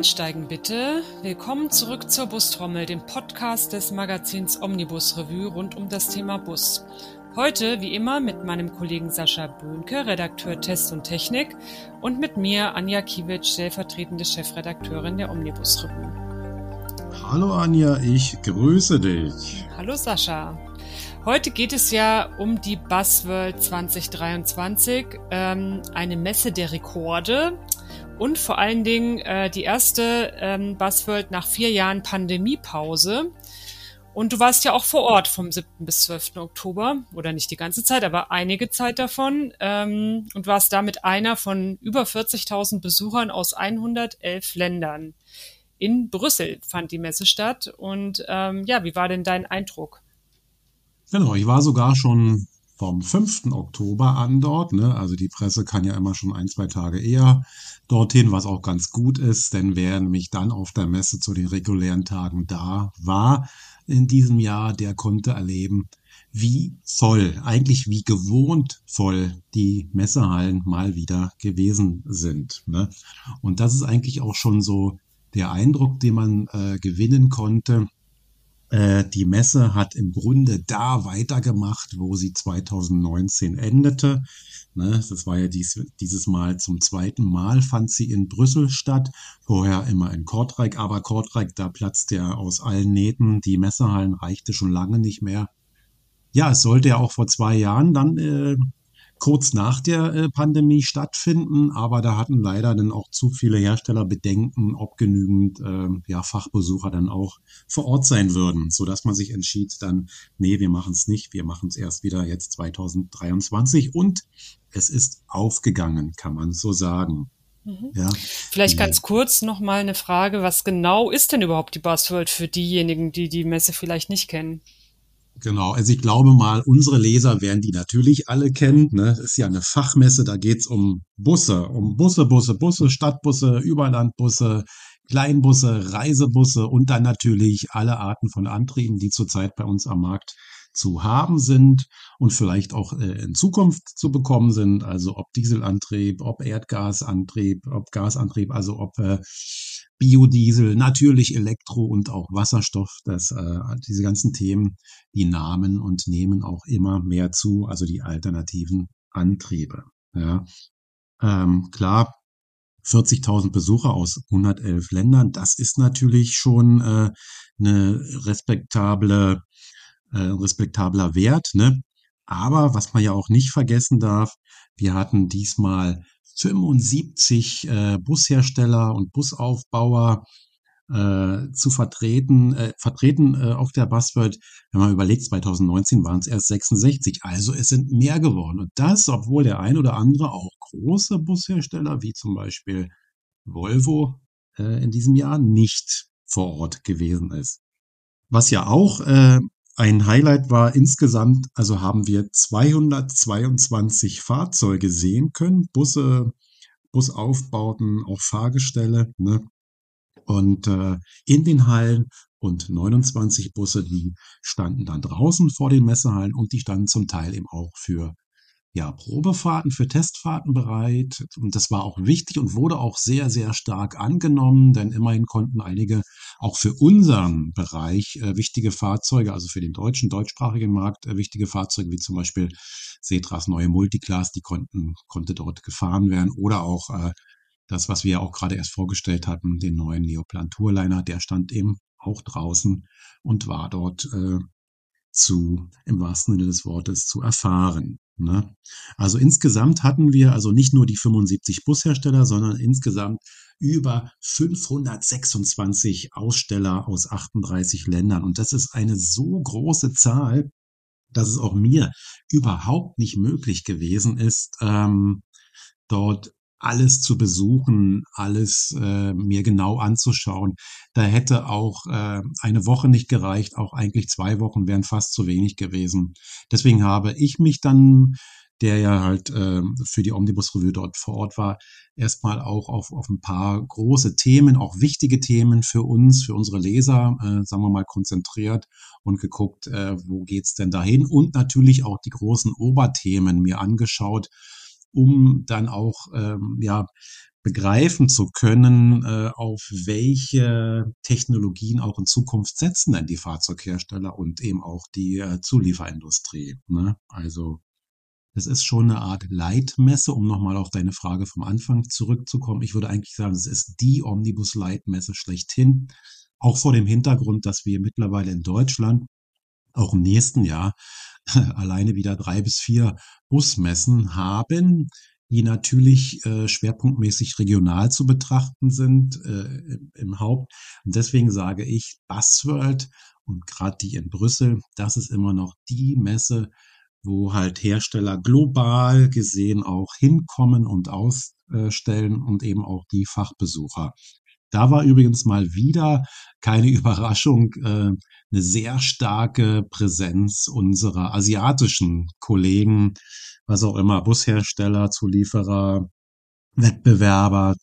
Einsteigen bitte. Willkommen zurück zur Bustrommel, dem Podcast des Magazins Omnibus Revue rund um das Thema Bus. Heute, wie immer, mit meinem Kollegen Sascha Böhnke, Redakteur Test und Technik, und mit mir, Anja Kiewicz, stellvertretende Chefredakteurin der Omnibus Revue. Hallo Anja, ich grüße dich. Hallo Sascha. Heute geht es ja um die Buzzworld 2023, ähm, eine Messe der Rekorde und vor allen Dingen äh, die erste ähm, Buzzworld nach vier Jahren Pandemiepause. Und du warst ja auch vor Ort vom 7. bis 12. Oktober, oder nicht die ganze Zeit, aber einige Zeit davon, ähm, und warst damit einer von über 40.000 Besuchern aus 111 Ländern. In Brüssel fand die Messe statt. Und ähm, ja, wie war denn dein Eindruck? Genau, ich war sogar schon vom 5. Oktober an dort. Ne? Also die Presse kann ja immer schon ein, zwei Tage eher dorthin, was auch ganz gut ist, denn wer nämlich dann auf der Messe zu den regulären Tagen da war in diesem Jahr, der konnte erleben, wie voll, eigentlich wie gewohnt voll die Messehallen mal wieder gewesen sind. Ne? Und das ist eigentlich auch schon so der Eindruck, den man äh, gewinnen konnte die Messe hat im Grunde da weitergemacht, wo sie 2019 endete. Ne, das war ja dies, dieses Mal zum zweiten Mal fand sie in Brüssel statt, vorher immer in Kortrijk, aber Kortrijk, da platzt ja aus allen Nähten, die Messehallen reichte schon lange nicht mehr. Ja, es sollte ja auch vor zwei Jahren dann äh, kurz nach der äh, Pandemie stattfinden, aber da hatten leider dann auch zu viele Hersteller Bedenken, ob genügend äh, ja, Fachbesucher dann auch vor Ort sein würden, so dass man sich entschied dann, nee, wir machen es nicht, wir machen es erst wieder jetzt 2023 und es ist aufgegangen, kann man so sagen. Mhm. Ja. Vielleicht ganz kurz noch mal eine Frage, was genau ist denn überhaupt die Buzzworld für diejenigen, die die Messe vielleicht nicht kennen? Genau, also ich glaube mal, unsere Leser werden die natürlich alle kennen. Ne? Das ist ja eine Fachmesse, da geht's um Busse, um Busse, Busse, Busse, Stadtbusse, Überlandbusse, Kleinbusse, Reisebusse und dann natürlich alle Arten von Antrieben, die zurzeit bei uns am Markt zu haben sind und vielleicht auch äh, in Zukunft zu bekommen sind. Also ob Dieselantrieb, ob Erdgasantrieb, ob Gasantrieb, also ob äh, Biodiesel, natürlich Elektro und auch Wasserstoff. Das, äh, diese ganzen Themen, die nahmen und nehmen auch immer mehr zu, also die alternativen Antriebe. Ja. Ähm, klar, 40.000 Besucher aus 111 Ländern, das ist natürlich schon äh, eine respektable äh, respektabler Wert. Ne? Aber was man ja auch nicht vergessen darf, wir hatten diesmal 75 äh, Bushersteller und Busaufbauer äh, zu vertreten, äh, vertreten äh, auf der Buzzword. Wenn man überlegt, 2019 waren es erst 66, also es sind mehr geworden. Und das, obwohl der ein oder andere auch große Bushersteller, wie zum Beispiel Volvo, äh, in diesem Jahr nicht vor Ort gewesen ist. Was ja auch äh, ein Highlight war insgesamt, also haben wir 222 Fahrzeuge sehen können, Busse, Busaufbauten, auch Fahrgestelle, ne? Und äh, in den Hallen und 29 Busse, die standen dann draußen vor den Messehallen und die standen zum Teil eben auch für ja, Probefahrten für Testfahrten bereit. Und das war auch wichtig und wurde auch sehr, sehr stark angenommen, denn immerhin konnten einige auch für unseren Bereich äh, wichtige Fahrzeuge, also für den deutschen, deutschsprachigen Markt äh, wichtige Fahrzeuge, wie zum Beispiel Setras neue Multiclass, die konnten, konnte dort gefahren werden oder auch äh, das, was wir auch gerade erst vorgestellt hatten, den neuen Neoplan Tourliner, der stand eben auch draußen und war dort äh, zu, im wahrsten Sinne des Wortes, zu erfahren. Ne? Also insgesamt hatten wir also nicht nur die 75 Bushersteller, sondern insgesamt über 526 Aussteller aus 38 Ländern. Und das ist eine so große Zahl, dass es auch mir überhaupt nicht möglich gewesen ist, ähm, dort alles zu besuchen, alles äh, mir genau anzuschauen. Da hätte auch äh, eine Woche nicht gereicht, auch eigentlich zwei Wochen wären fast zu wenig gewesen. Deswegen habe ich mich dann, der ja halt äh, für die Omnibus Revue dort vor Ort war, erstmal auch auf, auf ein paar große Themen, auch wichtige Themen für uns, für unsere Leser, äh, sagen wir mal, konzentriert und geguckt, äh, wo geht's denn dahin und natürlich auch die großen Oberthemen mir angeschaut um dann auch ähm, ja begreifen zu können, äh, auf welche Technologien auch in Zukunft setzen denn die Fahrzeughersteller und eben auch die äh, Zulieferindustrie. Ne? Also es ist schon eine Art Leitmesse, um nochmal auf deine Frage vom Anfang zurückzukommen. Ich würde eigentlich sagen, es ist die Omnibus-Leitmesse schlechthin. Auch vor dem Hintergrund, dass wir mittlerweile in Deutschland auch im nächsten Jahr alleine wieder drei bis vier Busmessen haben, die natürlich äh, schwerpunktmäßig regional zu betrachten sind äh, im Haupt. Und deswegen sage ich, Buzzworld und gerade die in Brüssel, das ist immer noch die Messe, wo halt Hersteller global gesehen auch hinkommen und ausstellen und eben auch die Fachbesucher. Da war übrigens mal wieder keine Überraschung, äh, eine sehr starke Präsenz unserer asiatischen Kollegen, was auch immer, Bushersteller, Zulieferer, Wettbewerber,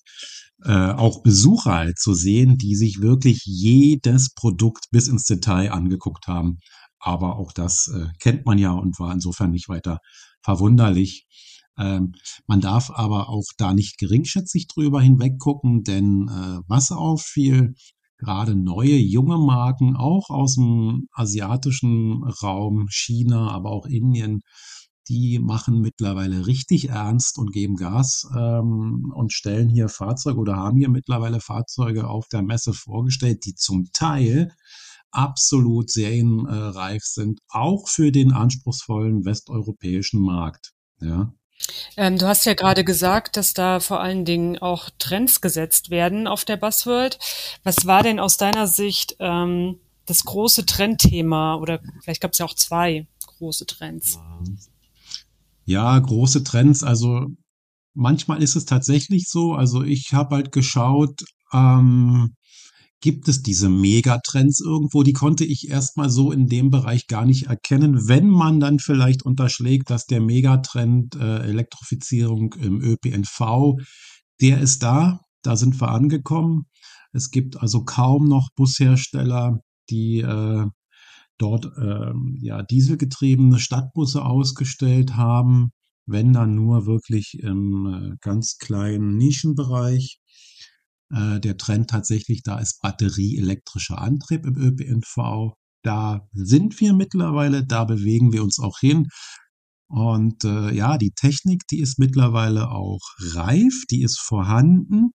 äh, auch Besucher halt zu sehen, die sich wirklich jedes Produkt bis ins Detail angeguckt haben. Aber auch das äh, kennt man ja und war insofern nicht weiter verwunderlich. Ähm, man darf aber auch da nicht geringschätzig drüber hinweggucken, denn äh, was auffiel, gerade neue junge Marken, auch aus dem asiatischen Raum, China, aber auch Indien, die machen mittlerweile richtig ernst und geben Gas ähm, und stellen hier Fahrzeuge oder haben hier mittlerweile Fahrzeuge auf der Messe vorgestellt, die zum Teil absolut serienreif sind, auch für den anspruchsvollen westeuropäischen Markt. Ja. Ähm, du hast ja gerade gesagt, dass da vor allen Dingen auch Trends gesetzt werden auf der Buzzworld. Was war denn aus deiner Sicht ähm, das große Trendthema? Oder vielleicht gab es ja auch zwei große Trends. Ja, große Trends. Also manchmal ist es tatsächlich so. Also ich habe halt geschaut, ähm, gibt es diese Megatrends irgendwo, die konnte ich erstmal so in dem Bereich gar nicht erkennen. Wenn man dann vielleicht unterschlägt, dass der Megatrend äh, Elektrifizierung im ÖPNV, der ist da, da sind wir angekommen. Es gibt also kaum noch Bushersteller, die äh, dort äh, ja dieselgetriebene Stadtbusse ausgestellt haben, wenn dann nur wirklich im äh, ganz kleinen Nischenbereich. Äh, der Trend tatsächlich da ist batterieelektrischer Antrieb im ÖPNV. Da sind wir mittlerweile, da bewegen wir uns auch hin. Und äh, ja, die Technik, die ist mittlerweile auch reif, die ist vorhanden.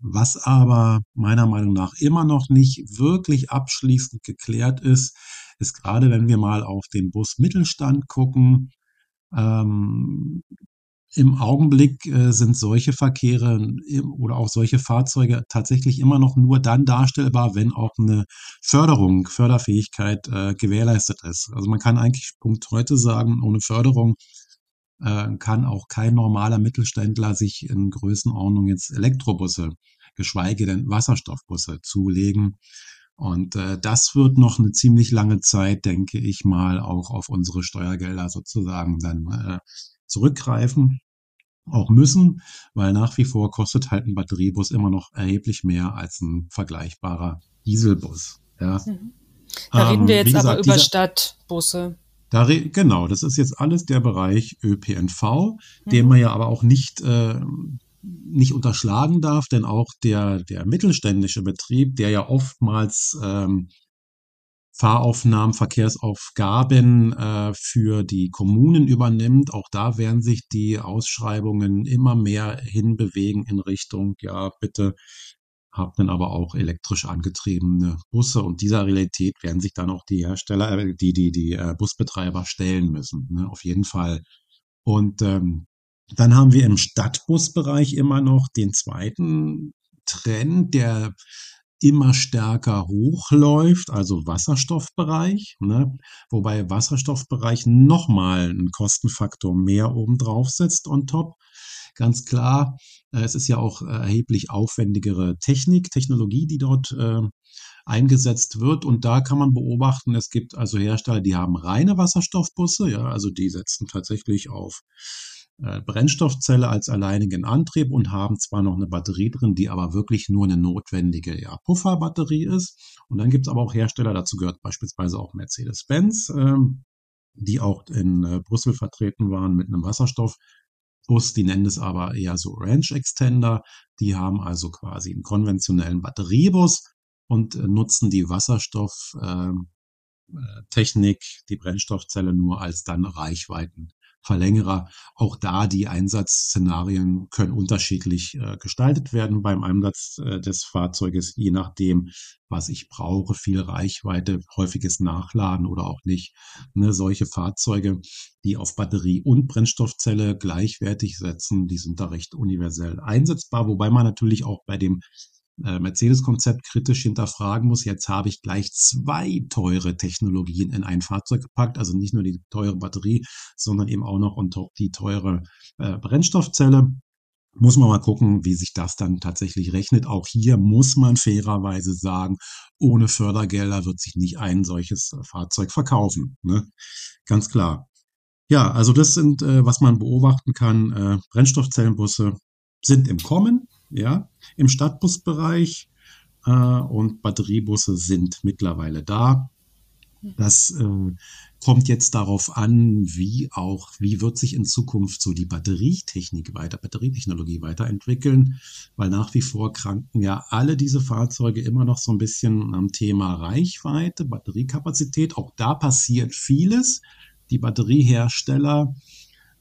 Was aber meiner Meinung nach immer noch nicht wirklich abschließend geklärt ist, ist gerade wenn wir mal auf den Bus Mittelstand gucken, ähm, im Augenblick äh, sind solche Verkehre oder auch solche Fahrzeuge tatsächlich immer noch nur dann darstellbar, wenn auch eine Förderung, Förderfähigkeit äh, gewährleistet ist. Also man kann eigentlich Punkt heute sagen, ohne Förderung äh, kann auch kein normaler Mittelständler sich in Größenordnung jetzt Elektrobusse, geschweige denn Wasserstoffbusse zulegen. Und äh, das wird noch eine ziemlich lange Zeit, denke ich mal, auch auf unsere Steuergelder sozusagen dann äh, zurückgreifen auch müssen, weil nach wie vor kostet halt ein Batteriebus immer noch erheblich mehr als ein vergleichbarer Dieselbus. Ja. Mhm. Da reden wir ähm, jetzt gesagt, aber über dieser, Stadtbusse. Da genau, das ist jetzt alles der Bereich ÖPNV, mhm. den man ja aber auch nicht, äh, nicht unterschlagen darf, denn auch der, der mittelständische Betrieb, der ja oftmals ähm, Fahraufnahmen, Verkehrsaufgaben äh, für die Kommunen übernimmt. Auch da werden sich die Ausschreibungen immer mehr hinbewegen in Richtung, ja, bitte habt dann aber auch elektrisch angetriebene Busse und dieser Realität werden sich dann auch die Hersteller, äh, die, die, die äh, Busbetreiber stellen müssen, ne, auf jeden Fall. Und ähm, dann haben wir im Stadtbusbereich immer noch den zweiten Trend, der immer stärker hochläuft, also Wasserstoffbereich, ne? wobei Wasserstoffbereich nochmal einen Kostenfaktor mehr obendrauf setzt on top. Ganz klar, äh, es ist ja auch äh, erheblich aufwendigere Technik, Technologie, die dort äh, eingesetzt wird. Und da kann man beobachten, es gibt also Hersteller, die haben reine Wasserstoffbusse, ja, also die setzen tatsächlich auf Brennstoffzelle als alleinigen Antrieb und haben zwar noch eine Batterie drin, die aber wirklich nur eine notwendige ja, Pufferbatterie ist. Und dann gibt es aber auch Hersteller, dazu gehört beispielsweise auch Mercedes-Benz, ähm, die auch in äh, Brüssel vertreten waren mit einem Wasserstoff. Bus, die nennen es aber eher so Range Extender. Die haben also quasi einen konventionellen Batteriebus und äh, nutzen die Wasserstofftechnik, äh, die Brennstoffzelle nur als dann Reichweiten Verlängerer. Auch da die Einsatzszenarien können unterschiedlich äh, gestaltet werden beim Einsatz äh, des Fahrzeuges, je nachdem, was ich brauche. Viel Reichweite, häufiges Nachladen oder auch nicht. Ne, solche Fahrzeuge, die auf Batterie und Brennstoffzelle gleichwertig setzen, die sind da recht universell einsetzbar, wobei man natürlich auch bei dem Mercedes-Konzept kritisch hinterfragen muss. Jetzt habe ich gleich zwei teure Technologien in ein Fahrzeug gepackt, also nicht nur die teure Batterie, sondern eben auch noch die teure äh, Brennstoffzelle. Muss man mal gucken, wie sich das dann tatsächlich rechnet. Auch hier muss man fairerweise sagen, ohne Fördergelder wird sich nicht ein solches äh, Fahrzeug verkaufen. Ne? Ganz klar. Ja, also das sind, äh, was man beobachten kann. Äh, Brennstoffzellenbusse sind im Kommen ja, im Stadtbusbereich äh, und Batteriebusse sind mittlerweile da. Das äh, kommt jetzt darauf an, wie auch, wie wird sich in Zukunft so die Batterietechnik weiter, Batterietechnologie weiterentwickeln, weil nach wie vor kranken ja alle diese Fahrzeuge immer noch so ein bisschen am Thema Reichweite, Batteriekapazität. Auch da passiert vieles. Die Batteriehersteller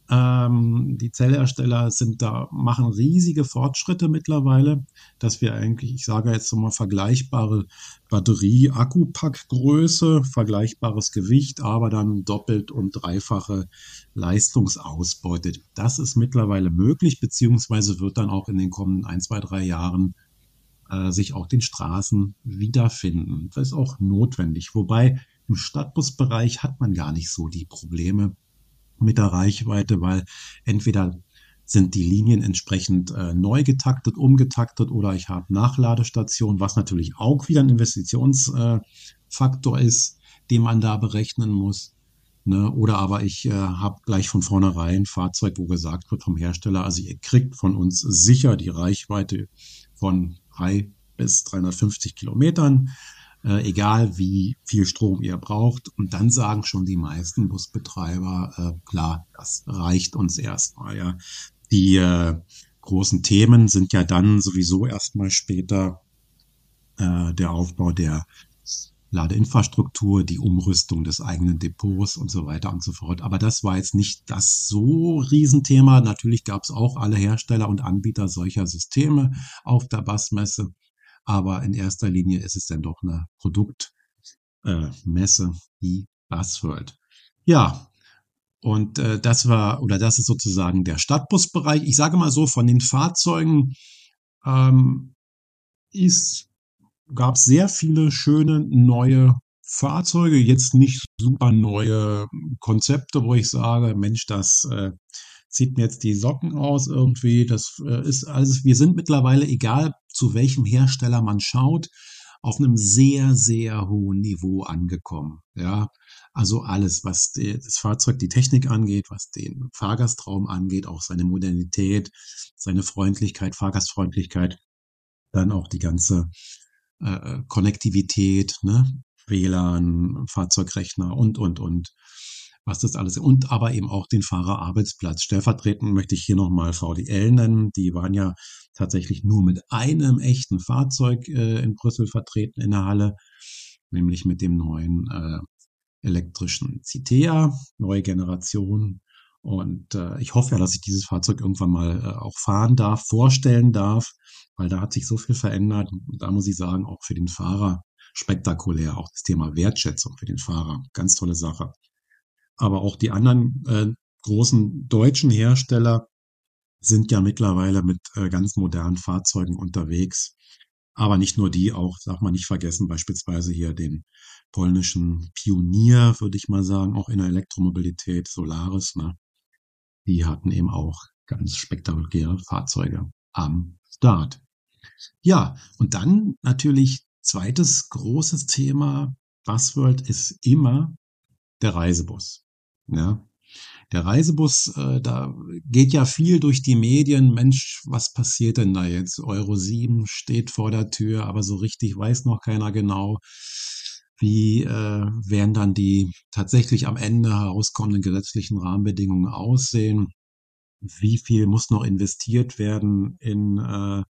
ähm, die Zellhersteller sind da, machen riesige Fortschritte mittlerweile, dass wir eigentlich, ich sage jetzt mal, vergleichbare Batterie-Akkupackgröße, vergleichbares Gewicht, aber dann doppelt und dreifache Leistungsausbeute. Das ist mittlerweile möglich, beziehungsweise wird dann auch in den kommenden ein, zwei, drei Jahren äh, sich auch den Straßen wiederfinden. Das ist auch notwendig. Wobei im Stadtbusbereich hat man gar nicht so die Probleme mit der Reichweite, weil entweder sind die Linien entsprechend äh, neu getaktet, umgetaktet oder ich habe Nachladestationen, was natürlich auch wieder ein Investitionsfaktor äh, ist, den man da berechnen muss. Ne? Oder aber ich äh, habe gleich von vornherein ein Fahrzeug, wo gesagt wird vom Hersteller, also ihr kriegt von uns sicher die Reichweite von 3 bis 350 Kilometern äh, egal wie viel Strom ihr braucht. Und dann sagen schon die meisten Busbetreiber, äh, klar, das reicht uns erstmal. Ja. Die äh, großen Themen sind ja dann sowieso erstmal später äh, der Aufbau der Ladeinfrastruktur, die Umrüstung des eigenen Depots und so weiter und so fort. Aber das war jetzt nicht das so Riesenthema. Natürlich gab es auch alle Hersteller und Anbieter solcher Systeme auf der Bassmesse. Aber in erster Linie ist es dann doch eine Produktmesse, äh, die Buzzworld. Ja, und äh, das war, oder das ist sozusagen der Stadtbusbereich. Ich sage mal so, von den Fahrzeugen ähm, ist, gab es sehr viele schöne neue Fahrzeuge, jetzt nicht super neue Konzepte, wo ich sage, Mensch, das äh, zieht mir jetzt die Socken aus irgendwie. Das äh, ist alles, wir sind mittlerweile, egal zu welchem Hersteller man schaut, auf einem sehr, sehr hohen Niveau angekommen. Ja, also alles, was die, das Fahrzeug, die Technik angeht, was den Fahrgastraum angeht, auch seine Modernität, seine Freundlichkeit, Fahrgastfreundlichkeit, dann auch die ganze äh, Konnektivität, ne? WLAN, Fahrzeugrechner und, und, und was das alles und aber eben auch den Fahrerarbeitsplatz. Stellvertretend möchte ich hier nochmal VDL nennen. Die waren ja tatsächlich nur mit einem echten Fahrzeug äh, in Brüssel vertreten in der Halle, nämlich mit dem neuen äh, elektrischen Citea, neue Generation. Und äh, ich hoffe ja, dass ich dieses Fahrzeug irgendwann mal äh, auch fahren darf, vorstellen darf, weil da hat sich so viel verändert. Da muss ich sagen, auch für den Fahrer spektakulär, auch das Thema Wertschätzung für den Fahrer, ganz tolle Sache aber auch die anderen äh, großen deutschen Hersteller sind ja mittlerweile mit äh, ganz modernen Fahrzeugen unterwegs. Aber nicht nur die, auch, darf man nicht vergessen, beispielsweise hier den polnischen Pionier, würde ich mal sagen, auch in der Elektromobilität, Solaris, ne? Die hatten eben auch ganz spektakuläre Fahrzeuge am Start. Ja, und dann natürlich zweites großes Thema, Buzzword ist immer der Reisebus. Ja. Der Reisebus, äh, da geht ja viel durch die Medien. Mensch, was passiert denn da jetzt? Euro 7 steht vor der Tür, aber so richtig weiß noch keiner genau, wie äh, werden dann die tatsächlich am Ende herauskommenden gesetzlichen Rahmenbedingungen aussehen. wie viel muss noch investiert werden in äh,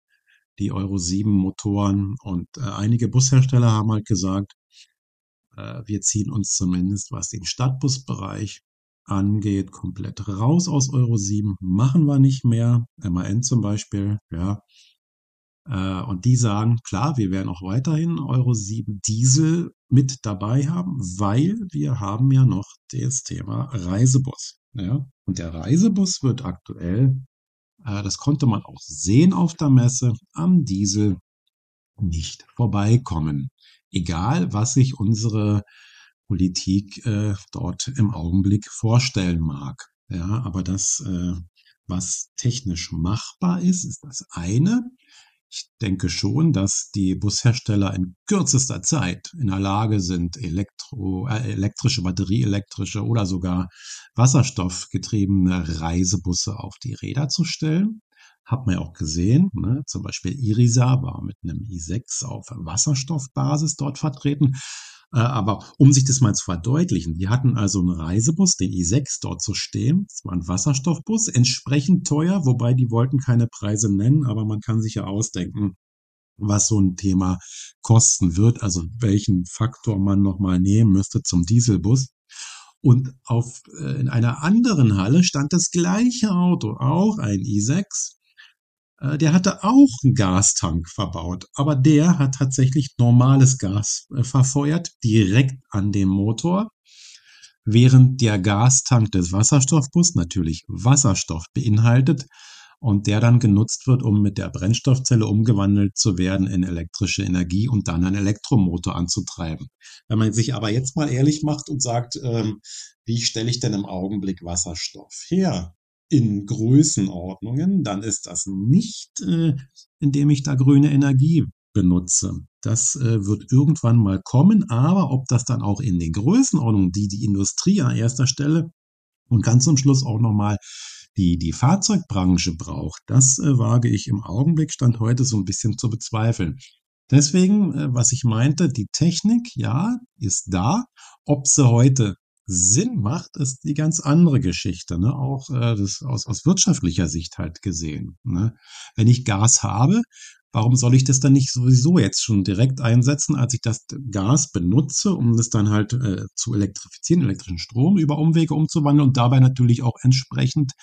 die Euro 7 Motoren. Und äh, einige Bushersteller haben halt gesagt, wir ziehen uns zumindest, was den Stadtbusbereich angeht, komplett raus aus Euro 7, machen wir nicht mehr. MAN zum Beispiel, ja. Äh, und die sagen, klar, wir werden auch weiterhin Euro 7 Diesel mit dabei haben, weil wir haben ja noch das Thema Reisebus. Ja. Und der Reisebus wird aktuell, äh, das konnte man auch sehen auf der Messe, am Diesel nicht vorbeikommen. Egal, was sich unsere Politik äh, dort im Augenblick vorstellen mag. Ja, aber das, äh, was technisch machbar ist, ist das eine. Ich denke schon, dass die Bushersteller in kürzester Zeit in der Lage sind, Elektro, äh, elektrische, batterieelektrische oder sogar wasserstoffgetriebene Reisebusse auf die Räder zu stellen. Hat man ja auch gesehen, ne? zum Beispiel Irisa war mit einem i6 auf Wasserstoffbasis dort vertreten. Äh, aber um sich das mal zu verdeutlichen, die hatten also einen Reisebus, den i6 dort zu stehen. Es war ein Wasserstoffbus, entsprechend teuer, wobei die wollten keine Preise nennen, aber man kann sich ja ausdenken, was so ein Thema kosten wird, also welchen Faktor man nochmal nehmen müsste zum Dieselbus. Und auf, äh, in einer anderen Halle stand das gleiche Auto, auch ein i6, äh, der hatte auch einen Gastank verbaut, aber der hat tatsächlich normales Gas äh, verfeuert, direkt an dem Motor, während der Gastank des Wasserstoffbus natürlich Wasserstoff beinhaltet und der dann genutzt wird, um mit der Brennstoffzelle umgewandelt zu werden in elektrische Energie und dann einen Elektromotor anzutreiben. Wenn man sich aber jetzt mal ehrlich macht und sagt, ähm, wie stelle ich denn im Augenblick Wasserstoff her? In Größenordnungen, dann ist das nicht, äh, indem ich da grüne Energie benutze. Das äh, wird irgendwann mal kommen, aber ob das dann auch in den Größenordnungen, die die Industrie an erster Stelle und ganz zum Schluss auch nochmal die, die Fahrzeugbranche braucht, das äh, wage ich im Augenblick Stand heute so ein bisschen zu bezweifeln. Deswegen, äh, was ich meinte, die Technik, ja, ist da. Ob sie heute Sinn macht, ist die ganz andere Geschichte, ne? auch äh, das aus, aus wirtschaftlicher Sicht halt gesehen. Ne? Wenn ich Gas habe, warum soll ich das dann nicht sowieso jetzt schon direkt einsetzen, als ich das Gas benutze, um das dann halt äh, zu elektrifizieren, elektrischen Strom über Umwege umzuwandeln und dabei natürlich auch entsprechend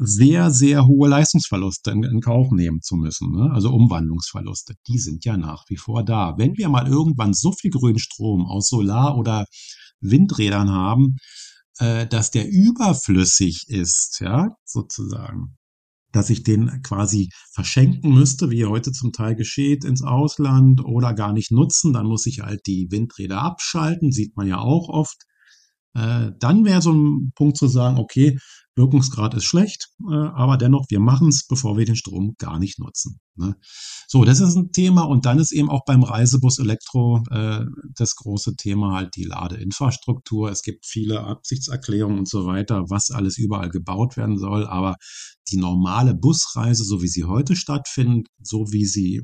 sehr, sehr hohe Leistungsverluste in, in Kauf nehmen zu müssen. Ne? Also Umwandlungsverluste, die sind ja nach wie vor da. Wenn wir mal irgendwann so viel grünen Strom aus Solar oder Windrädern haben, äh, dass der überflüssig ist, ja, sozusagen. Dass ich den quasi verschenken müsste, wie heute zum Teil geschieht, ins Ausland oder gar nicht nutzen. Dann muss ich halt die Windräder abschalten, sieht man ja auch oft. Äh, dann wäre so ein Punkt zu sagen, okay, Wirkungsgrad ist schlecht, äh, aber dennoch, wir machen es, bevor wir den Strom gar nicht nutzen. Ne? So, das ist ein Thema und dann ist eben auch beim Reisebus Elektro äh, das große Thema halt die Ladeinfrastruktur. Es gibt viele Absichtserklärungen und so weiter, was alles überall gebaut werden soll, aber die normale Busreise, so wie sie heute stattfindet, so wie sie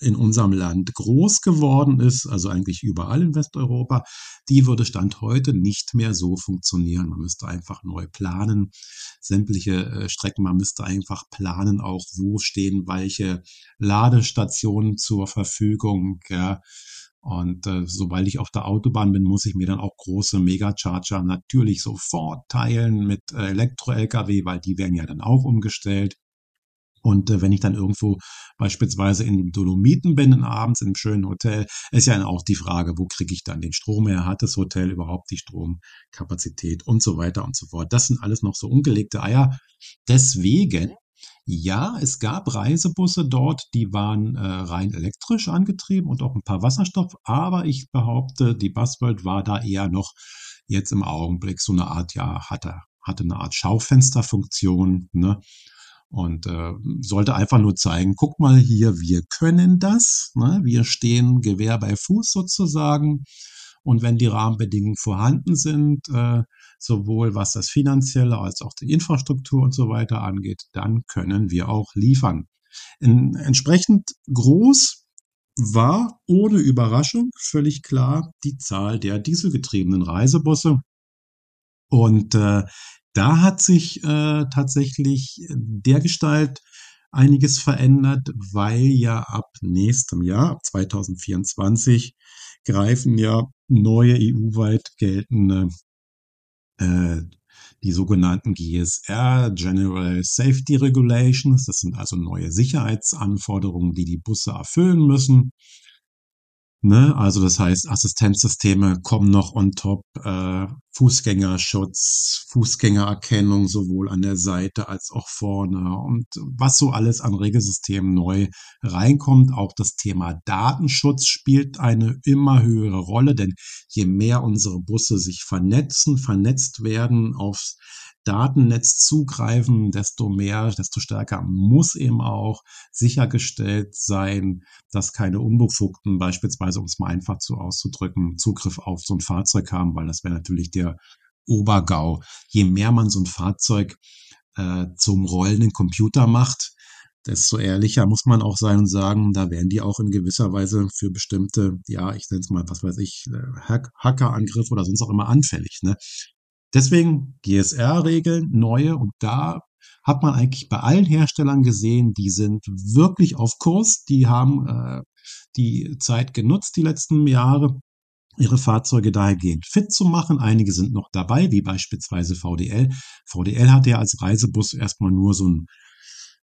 in unserem Land groß geworden ist, also eigentlich überall in Westeuropa, die würde Stand heute nicht mehr so funktionieren. Man müsste einfach neu planen, sämtliche äh, Strecken, man müsste einfach planen, auch wo stehen welche Ladestationen zur Verfügung. Ja. Und äh, sobald ich auf der Autobahn bin, muss ich mir dann auch große Megacharger natürlich sofort teilen mit äh, Elektro-Lkw, weil die werden ja dann auch umgestellt. Und äh, wenn ich dann irgendwo beispielsweise in den Dolomiten bin, abends in einem schönen Hotel, ist ja auch die Frage, wo kriege ich dann den Strom her? Hat das Hotel überhaupt die Stromkapazität und so weiter und so fort? Das sind alles noch so ungelegte Eier. Deswegen, ja, es gab Reisebusse dort, die waren äh, rein elektrisch angetrieben und auch ein paar Wasserstoff, aber ich behaupte, die Buzzworld war da eher noch jetzt im Augenblick so eine Art, ja, hatte, hatte eine Art Schaufensterfunktion, ne? Und äh, sollte einfach nur zeigen, guck mal hier, wir können das. Ne? Wir stehen Gewehr bei Fuß sozusagen. Und wenn die Rahmenbedingungen vorhanden sind, äh, sowohl was das Finanzielle als auch die Infrastruktur und so weiter angeht, dann können wir auch liefern. In, entsprechend groß war ohne Überraschung völlig klar die Zahl der dieselgetriebenen Reisebusse. Und äh, da hat sich äh, tatsächlich der Gestalt einiges verändert, weil ja ab nächstem Jahr, ab 2024, greifen ja neue EU-weit geltende äh, die sogenannten GSR, General Safety Regulations. Das sind also neue Sicherheitsanforderungen, die die Busse erfüllen müssen. Ne? Also das heißt, Assistenzsysteme kommen noch on top, äh, Fußgängerschutz, Fußgängererkennung sowohl an der Seite als auch vorne und was so alles an Regelsystemen neu reinkommt. Auch das Thema Datenschutz spielt eine immer höhere Rolle, denn je mehr unsere Busse sich vernetzen, vernetzt werden aufs Datennetz zugreifen, desto mehr, desto stärker muss eben auch sichergestellt sein, dass keine Unbefugten, beispielsweise um es mal einfach so auszudrücken, Zugriff auf so ein Fahrzeug haben, weil das wäre natürlich der Obergau. Je mehr man so ein Fahrzeug äh, zum rollenden Computer macht, desto ehrlicher muss man auch sein und sagen, da werden die auch in gewisser Weise für bestimmte, ja, ich nenne es mal, was weiß ich, äh, Hack Hackerangriff oder sonst auch immer anfällig. Ne? Deswegen GSR-Regeln, neue und da hat man eigentlich bei allen Herstellern gesehen, die sind wirklich auf Kurs, die haben äh, die Zeit genutzt die letzten Jahre, ihre Fahrzeuge dahingehend fit zu machen. Einige sind noch dabei, wie beispielsweise VDL. VDL hatte ja als Reisebus erstmal nur so ein,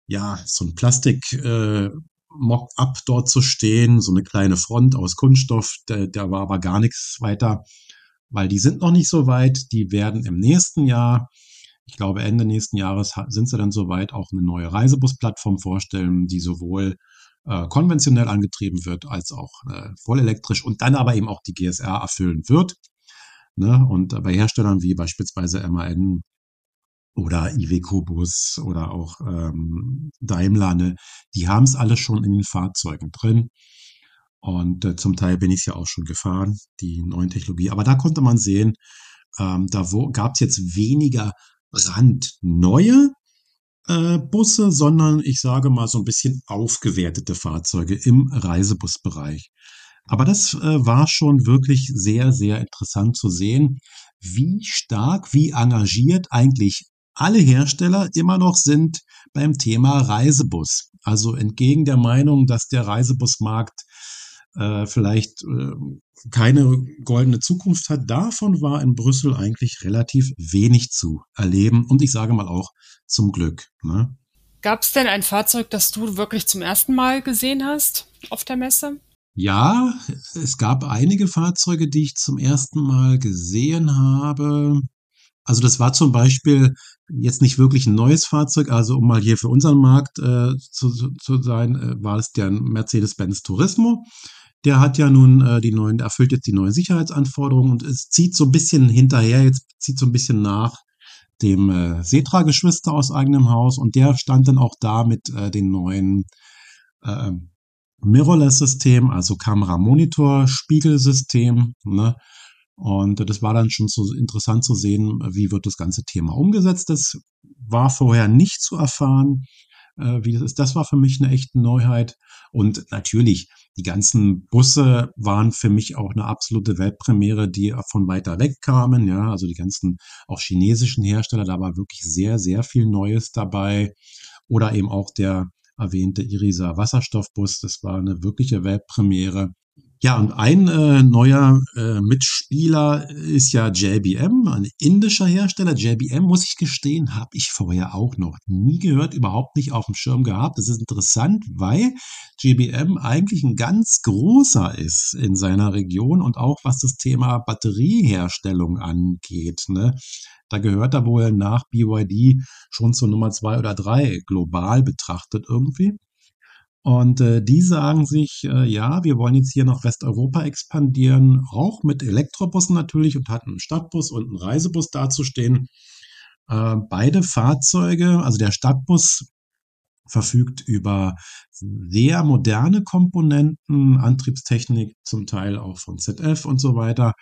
ja, so ein Plastik, äh, Mock-up dort zu stehen, so eine kleine Front aus Kunststoff, da, da war aber gar nichts weiter weil die sind noch nicht so weit. Die werden im nächsten Jahr, ich glaube Ende nächsten Jahres, sind sie dann so weit, auch eine neue Reisebus-Plattform vorstellen, die sowohl äh, konventionell angetrieben wird als auch äh, voll elektrisch und dann aber eben auch die GSR erfüllen wird. Ne? Und bei Herstellern wie beispielsweise MAN oder Iveco Bus oder auch ähm, Daimler, ne, die haben es alle schon in den Fahrzeugen drin. Und äh, zum Teil bin ich ja auch schon gefahren, die neuen Technologie. Aber da konnte man sehen, ähm, da gab es jetzt weniger brandneue äh, Busse, sondern ich sage mal so ein bisschen aufgewertete Fahrzeuge im Reisebusbereich. Aber das äh, war schon wirklich sehr, sehr interessant zu sehen, wie stark, wie engagiert eigentlich alle Hersteller immer noch sind beim Thema Reisebus. Also entgegen der Meinung, dass der Reisebusmarkt äh, vielleicht äh, keine goldene Zukunft hat. Davon war in Brüssel eigentlich relativ wenig zu erleben und ich sage mal auch zum Glück. Ne? Gab es denn ein Fahrzeug, das du wirklich zum ersten Mal gesehen hast auf der Messe? Ja, es gab einige Fahrzeuge, die ich zum ersten Mal gesehen habe. Also das war zum Beispiel jetzt nicht wirklich ein neues Fahrzeug, also um mal hier für unseren Markt äh, zu, zu sein, äh, war es der Mercedes-Benz Turismo der hat ja nun äh, die neuen, erfüllt jetzt die neuen Sicherheitsanforderungen und es zieht so ein bisschen hinterher, jetzt zieht so ein bisschen nach dem äh, Setra-Geschwister aus eigenem Haus und der stand dann auch da mit äh, den neuen äh, Mirrorless-System, also Kamera-Monitor-Spiegelsystem. Ne? Und das war dann schon so interessant zu sehen, wie wird das ganze Thema umgesetzt. Das war vorher nicht zu erfahren, äh, wie das ist. Das war für mich eine echte Neuheit. Und natürlich, die ganzen Busse waren für mich auch eine absolute Weltpremiere, die von weiter weg kamen. Ja, also die ganzen auch chinesischen Hersteller, da war wirklich sehr, sehr viel Neues dabei. Oder eben auch der erwähnte Irisa Wasserstoffbus. Das war eine wirkliche Weltpremiere. Ja, und ein äh, neuer äh, Mitspieler ist ja JBM, ein indischer Hersteller. JBM, muss ich gestehen, habe ich vorher auch noch nie gehört, überhaupt nicht auf dem Schirm gehabt. Das ist interessant, weil JBM eigentlich ein ganz großer ist in seiner Region und auch was das Thema Batterieherstellung angeht. Ne? Da gehört er wohl nach BYD schon zur Nummer zwei oder drei global betrachtet irgendwie. Und äh, die sagen sich, äh, ja, wir wollen jetzt hier nach Westeuropa expandieren, auch mit Elektrobussen natürlich und hatten einen Stadtbus und einen Reisebus dazustehen. Äh, beide Fahrzeuge, also der Stadtbus verfügt über sehr moderne Komponenten, Antriebstechnik zum Teil auch von ZF und so weiter.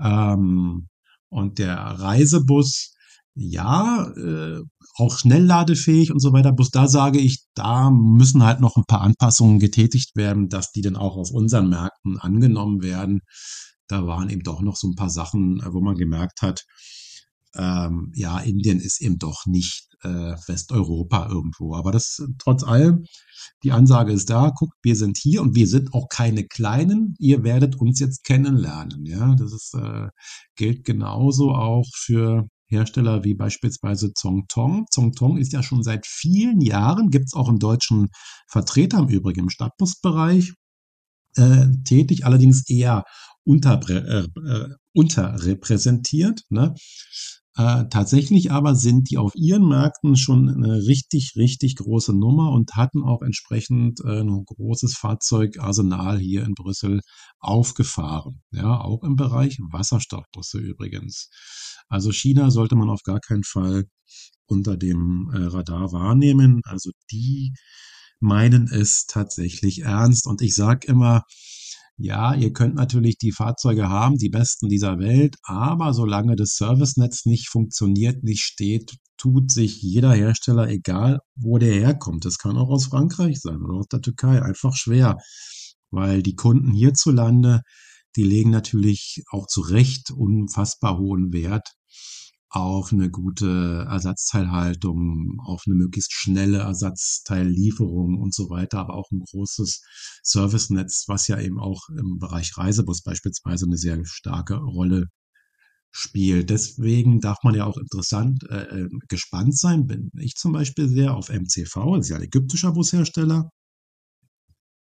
Ähm, und der Reisebus ja, äh, auch schnellladefähig und so weiter. Bloß da sage ich, da müssen halt noch ein paar Anpassungen getätigt werden, dass die dann auch auf unseren Märkten angenommen werden. Da waren eben doch noch so ein paar Sachen, äh, wo man gemerkt hat, ähm, ja, Indien ist eben doch nicht äh, Westeuropa irgendwo. Aber das trotz allem, die Ansage ist da, guckt, wir sind hier und wir sind auch keine Kleinen. Ihr werdet uns jetzt kennenlernen. Ja, das ist, äh, gilt genauso auch für Hersteller wie beispielsweise Zongtong. Zongtong ist ja schon seit vielen Jahren, gibt es auch einen deutschen Vertreter im Übrigen im Stadtbusbereich äh, tätig, allerdings eher unter, äh, äh, unterrepräsentiert. Ne? Äh, tatsächlich aber sind die auf ihren Märkten schon eine richtig, richtig große Nummer und hatten auch entsprechend äh, ein großes Fahrzeugarsenal hier in Brüssel aufgefahren. Ja, auch im Bereich Wasserstoffbusse übrigens. Also China sollte man auf gar keinen Fall unter dem äh, Radar wahrnehmen. Also die meinen es tatsächlich ernst. Und ich sage immer, ja, ihr könnt natürlich die Fahrzeuge haben, die besten dieser Welt, aber solange das Servicenetz nicht funktioniert, nicht steht, tut sich jeder Hersteller, egal wo der herkommt, das kann auch aus Frankreich sein oder aus der Türkei, einfach schwer, weil die Kunden hierzulande, die legen natürlich auch zu Recht unfassbar hohen Wert auf eine gute Ersatzteilhaltung, auf eine möglichst schnelle Ersatzteillieferung und so weiter, aber auch ein großes Servicenetz, was ja eben auch im Bereich Reisebus beispielsweise eine sehr starke Rolle spielt. Deswegen darf man ja auch interessant äh, äh gespannt sein, bin ich zum Beispiel sehr auf MCV, das ist ja ein ägyptischer Bushersteller,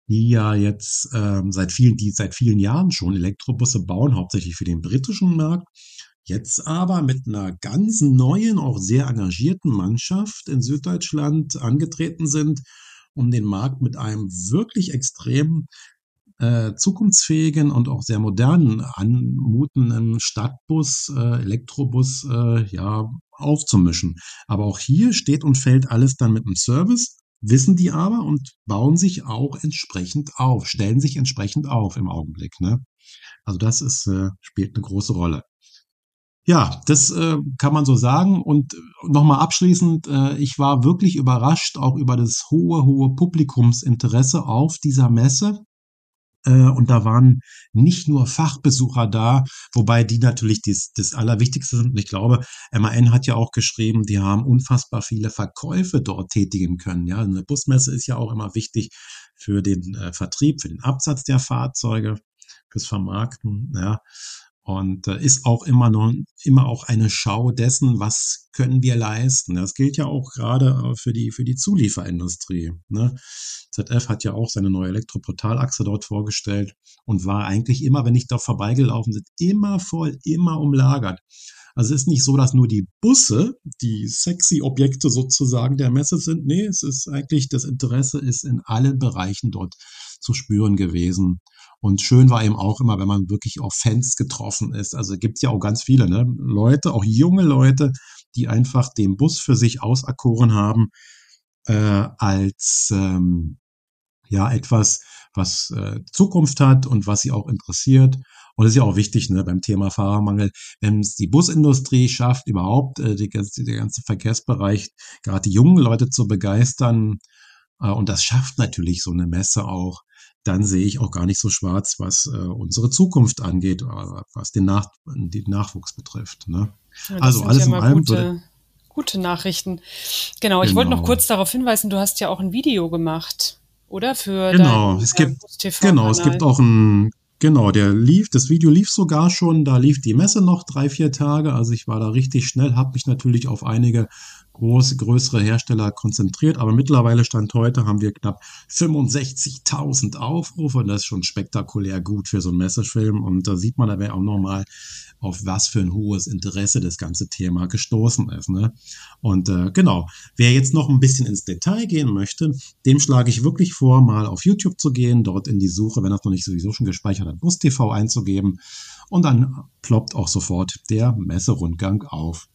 die ja jetzt ähm, seit vielen, die seit vielen Jahren schon Elektrobusse bauen, hauptsächlich für den britischen Markt Jetzt aber mit einer ganz neuen, auch sehr engagierten Mannschaft in Süddeutschland angetreten sind, um den Markt mit einem wirklich extrem äh, zukunftsfähigen und auch sehr modernen, anmutenden Stadtbus, äh, Elektrobus, äh, ja, aufzumischen. Aber auch hier steht und fällt alles dann mit dem Service, wissen die aber und bauen sich auch entsprechend auf, stellen sich entsprechend auf im Augenblick. Ne? Also das ist, äh, spielt eine große Rolle. Ja, das äh, kann man so sagen. Und nochmal abschließend, äh, ich war wirklich überrascht auch über das hohe, hohe Publikumsinteresse auf dieser Messe. Äh, und da waren nicht nur Fachbesucher da, wobei die natürlich dies, das Allerwichtigste sind. Und ich glaube, MAN hat ja auch geschrieben, die haben unfassbar viele Verkäufe dort tätigen können. Ja, eine Busmesse ist ja auch immer wichtig für den äh, Vertrieb, für den Absatz der Fahrzeuge, fürs Vermarkten. Ja, und äh, ist auch immer noch immer auch eine Schau dessen, was können wir leisten. Das gilt ja auch gerade äh, für die für die Zulieferindustrie. Ne? ZF hat ja auch seine neue Elektroportalachse dort vorgestellt und war eigentlich immer, wenn ich da vorbeigelaufen bin, immer voll, immer umlagert. Also es ist nicht so, dass nur die Busse die sexy Objekte sozusagen der Messe sind. Nee, es ist eigentlich, das Interesse ist in allen Bereichen dort zu spüren gewesen. Und schön war eben auch immer, wenn man wirklich auf Fans getroffen ist. Also gibt es ja auch ganz viele ne? Leute, auch junge Leute, die einfach den Bus für sich auserkoren haben äh, als ähm, ja etwas, was äh, Zukunft hat und was sie auch interessiert. Und das ist ja auch wichtig ne, beim Thema Fahrermangel, wenn es die Busindustrie schafft, überhaupt äh, die, der ganze Verkehrsbereich, gerade die jungen Leute zu begeistern. Äh, und das schafft natürlich so eine Messe auch dann sehe ich auch gar nicht so schwarz, was äh, unsere Zukunft angeht, äh, was den, Nach den Nachwuchs betrifft. Ne? Ja, also alles ja in allem. Gute, gute Nachrichten. Genau, ich wollte noch genau. kurz darauf hinweisen, du hast ja auch ein Video gemacht, oder? Für genau, dein, es gibt, genau, es gibt auch ein, genau, der lief, das Video lief sogar schon, da lief die Messe noch drei, vier Tage, also ich war da richtig schnell, habe mich natürlich auf einige große, größere Hersteller konzentriert. Aber mittlerweile Stand heute haben wir knapp 65.000 Aufrufe. Das ist schon spektakulär gut für so einen Messefilm. Und da sieht man aber auch nochmal, auf was für ein hohes Interesse das ganze Thema gestoßen ist. Ne? Und äh, genau, wer jetzt noch ein bisschen ins Detail gehen möchte, dem schlage ich wirklich vor, mal auf YouTube zu gehen, dort in die Suche, wenn das noch nicht sowieso schon gespeichert hat, Bus TV einzugeben. Und dann ploppt auch sofort der Messerundgang auf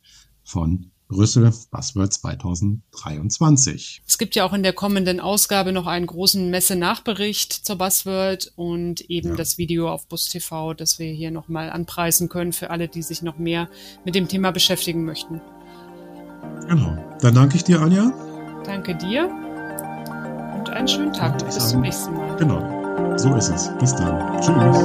von Brüssel Buzzword 2023. Es gibt ja auch in der kommenden Ausgabe noch einen großen Messe-Nachbericht zur Buzzword und eben ja. das Video auf Bus TV, das wir hier nochmal anpreisen können für alle, die sich noch mehr mit dem Thema beschäftigen möchten. Genau. Dann danke ich dir, Anja. Danke dir und einen schönen Tag. Bis sagen, zum nächsten Mal. Genau. So ist es. Bis dann. Tschüss.